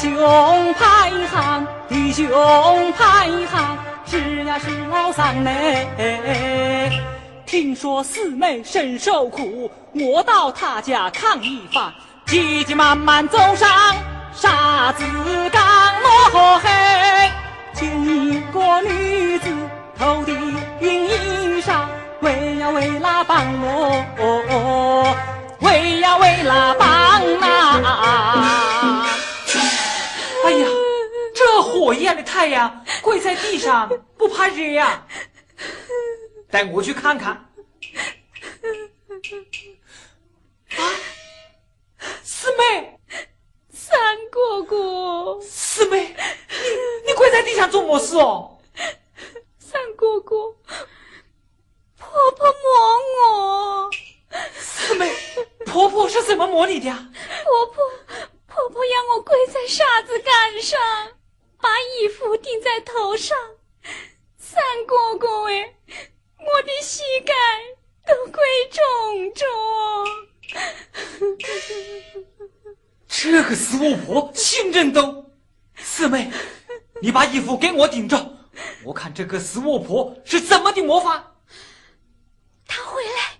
兄排行，弟兄排行，是呀是老三嘞。听说四妹甚受苦，我到她家看一番，急急忙忙走上沙子岗，摸黑见一个女子，头顶云衣裳，为呀为啦帮我，太阳，跪在地上不怕热呀？带我去看看。啊，四妹，三哥哥，四妹，你你跪在地上做么事哦？三哥哥，婆婆摸我。四妹，婆婆是怎么摸你的？婆婆，婆婆让我跪在沙子杆上，把衣服顶在头上。三哥哥，哎。我的膝盖都快肿肿。这个死巫婆心真都。四妹，你把衣服给我顶着，我看这个死巫婆是怎么的魔法。她回来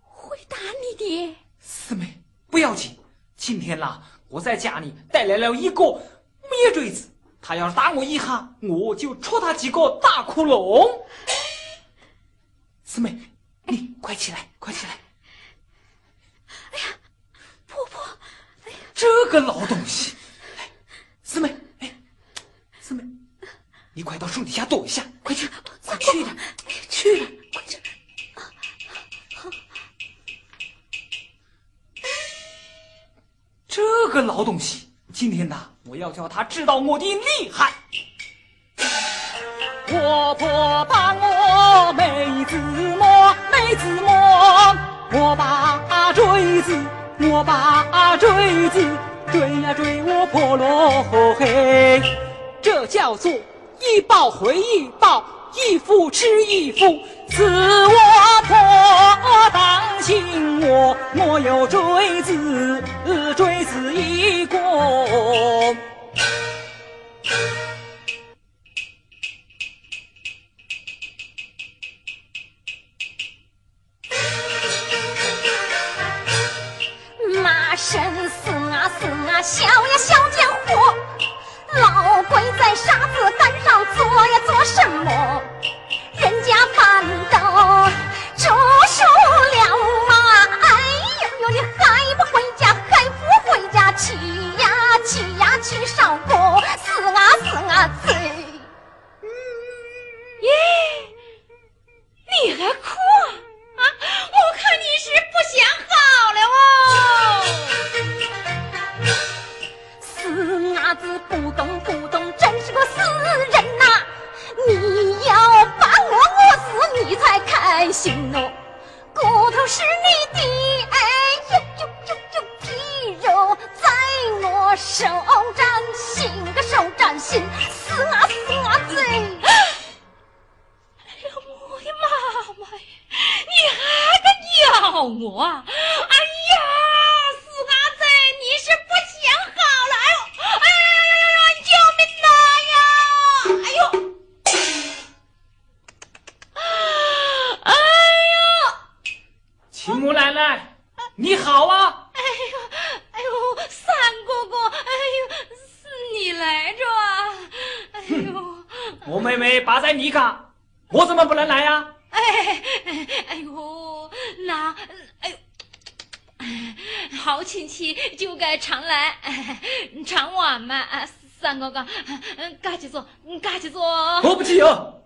会打你的。四妹，不要紧，今天啦，我在家里带来了一个灭锥子，他要是打我一下，我就戳他几个大窟窿。四妹，你快起来，快起来！哎呀，婆婆，哎呀，这个老东西！叫他知道我的厉害。婆婆把我妹子摸，妹子摸，我把锥子，我把锥子追呀追我婆罗嘿，这叫做一报回一报，一夫吃一夫，自我婆当心我，我有锥子，锥子一个。拉神死啊死啊小呀小贱货老鬼在沙子干上做呀做什么？手掌心，个手掌心，死啊死啊贼！哎呦我的妈妈呀，你还敢咬我？哎呀，死啊贼，你是不想好了？哎呦！秦母奶奶，你好啊！哎呦，哎呦，三哥哥，哎呦，是你来着啊！哎呦，我妹妹把在你家，我怎么不能来呀？哎，哎呦，那，哎呦，好亲戚就该常来，常往嘛。三哥哥，赶紧坐，赶紧坐。我不去哦。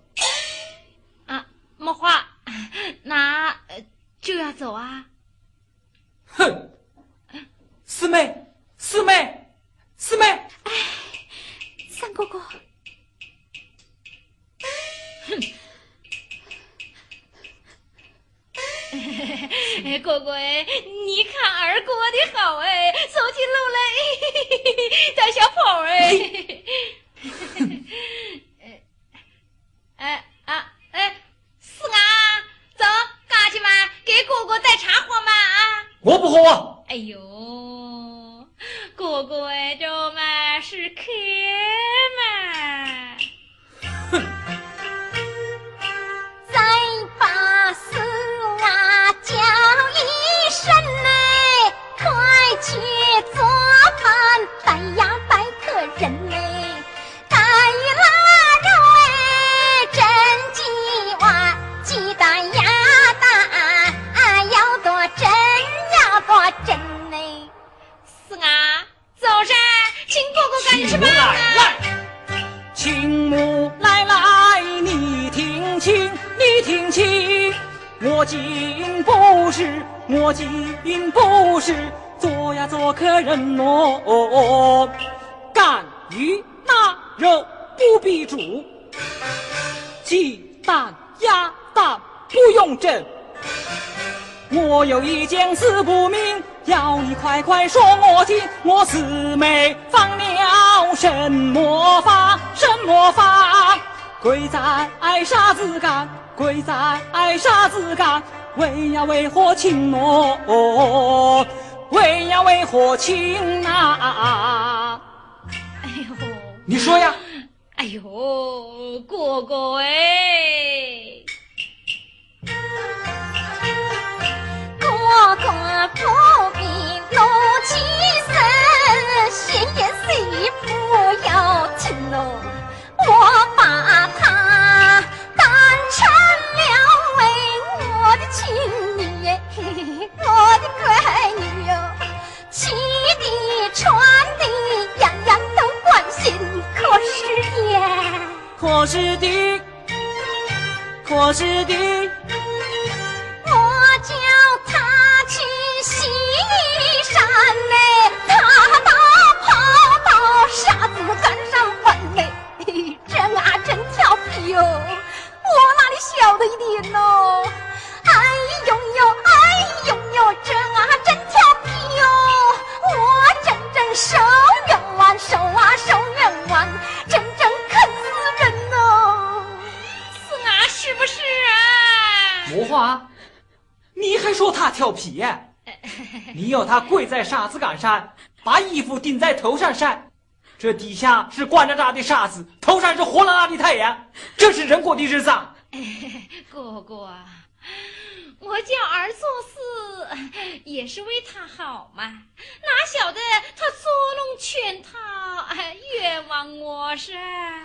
不是做呀做客人哦，干鱼腊肉不必煮，鸡蛋鸭蛋不用蒸。我有一件事不明，要你快快说我听。我四妹放了什么法？什么法？贵在啥子干？贵在啥子干？为呀为何情我？为呀为何情啊？哎呦，你说呀？哎呦，哥哥哎，哥哥不必怒气生，闲言碎语不要听哦。我把他跪在沙子杆上，把衣服顶在头上晒，这底下是关着大的沙子，头上是火辣辣的太阳，这是人过的日子啊！哥哥啊，我叫儿做事也是为他好嘛，哪晓得他捉弄圈套，哎冤枉我是！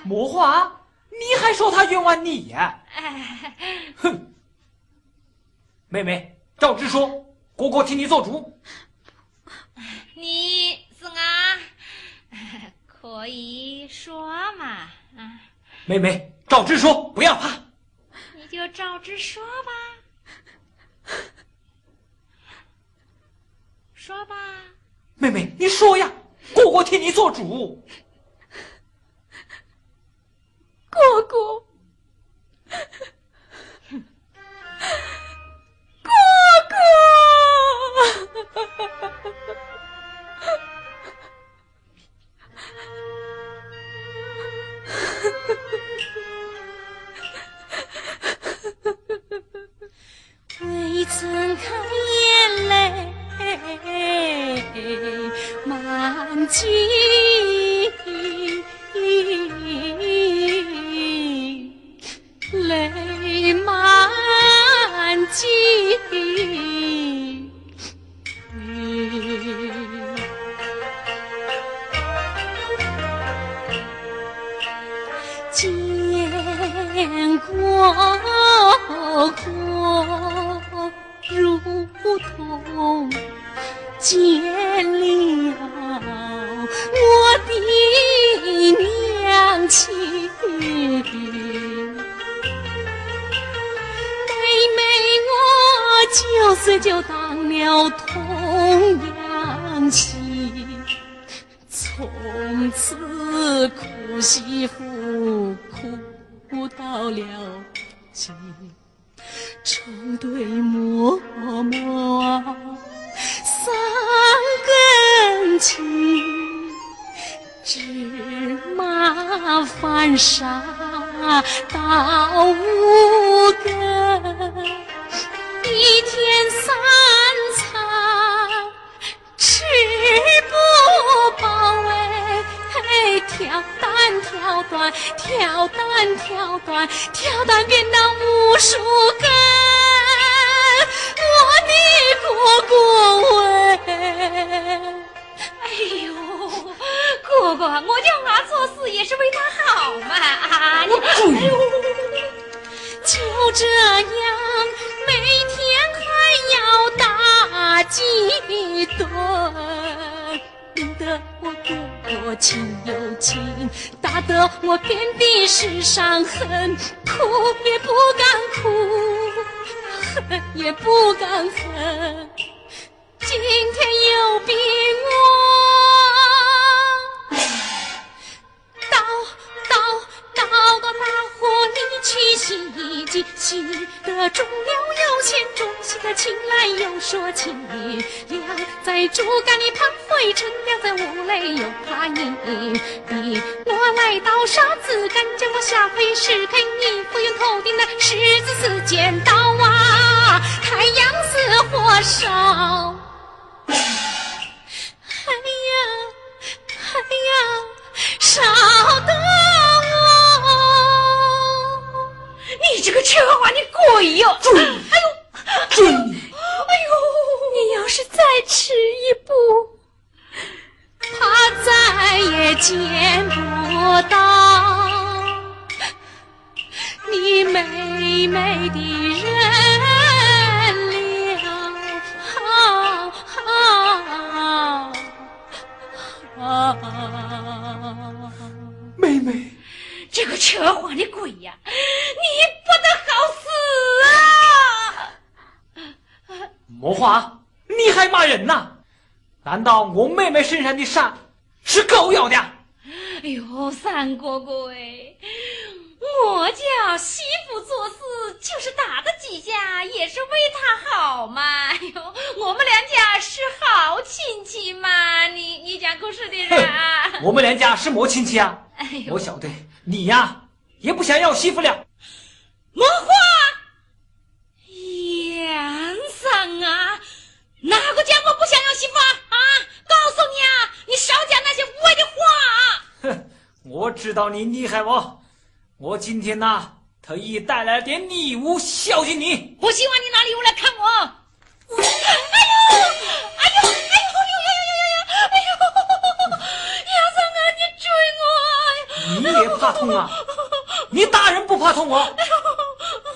魔话，你还说他冤枉你呀？哎，哼！妹妹，照直说，哥哥替你做主。你是啊，可以说嘛啊，妹妹，照直说，不要怕。你就照直说吧，说吧。妹妹，你说呀，姑姑替你做主。哥哥，就当了童养媳，从此苦媳妇苦到了今，成对嬷嬷啊，三根情。芝麻翻沙到五更，一天三餐吃不饱哎挑担挑担挑担挑担挑担变了无数我遍地是伤痕，哭也不敢哭，恨也不敢恨。今天又逼我里去洗衣洗得中了有钱，中洗的情来又说情凉，在竹竿里盘灰尘，晾在屋内又怕阴。你我来到沙子干，将我下回石坑衣服用头顶的石子似剪刀啊，太阳似火烧。这个扯话，你鬼哟！准！哎呦，准！哎呦，你要是再迟一步，怕再也见不到你妹妹的人了。妹妹，这个扯谎的鬼呀！你。魔花，你还骂人呐？难道我妹妹身上的伤是狗咬的？哎呦，三哥哥哎，我叫媳妇做事就是打的几下，也是为她好嘛。哎呦，我们两家是好亲戚嘛，你你讲故事的人。我们两家是么亲戚啊？哎呦，我晓得你呀，也不想要媳妇了。魔花。哪个家伙不想要媳妇啊？啊！告诉你啊，你少讲那些无谓的话。哼，我知道你厉害哦。我今天呐，特意带来点礼物孝敬你。我希望你拿礼物来看我。哎呦！哎呦！哎呦！哎呦！哎呦！哎呦！杨三啊，你追我！你也怕痛啊？你大人不怕痛啊？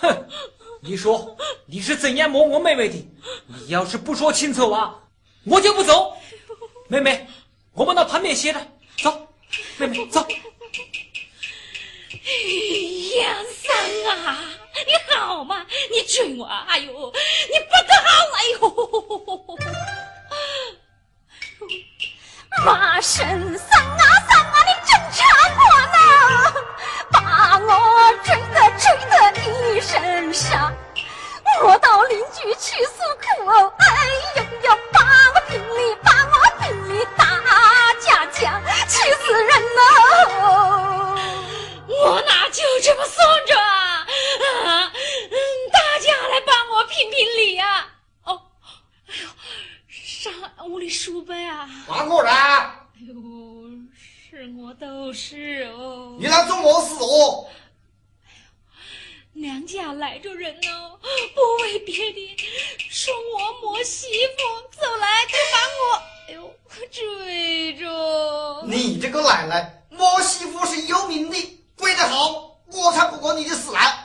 哼！你说你是怎样摸我妹妹的？你要是不说清楚啊，我就不走。妹妹，我们到旁边歇着。走，妹妹走。杨三啊，你好吗？你追我？哎呦，你不得好！哎呦，马神三啊三啊，你真馋我呢！把我追得追得一身伤。我到邻居去诉叔伯啊！王果人，哎呦，是我都是哦。你来做么事哦？娘家来着人哦，不为别的，说我磨媳妇，走来就把我，哎呦，追着。你这个奶奶，磨媳妇是有名的，跪的好，我才不管你的死来。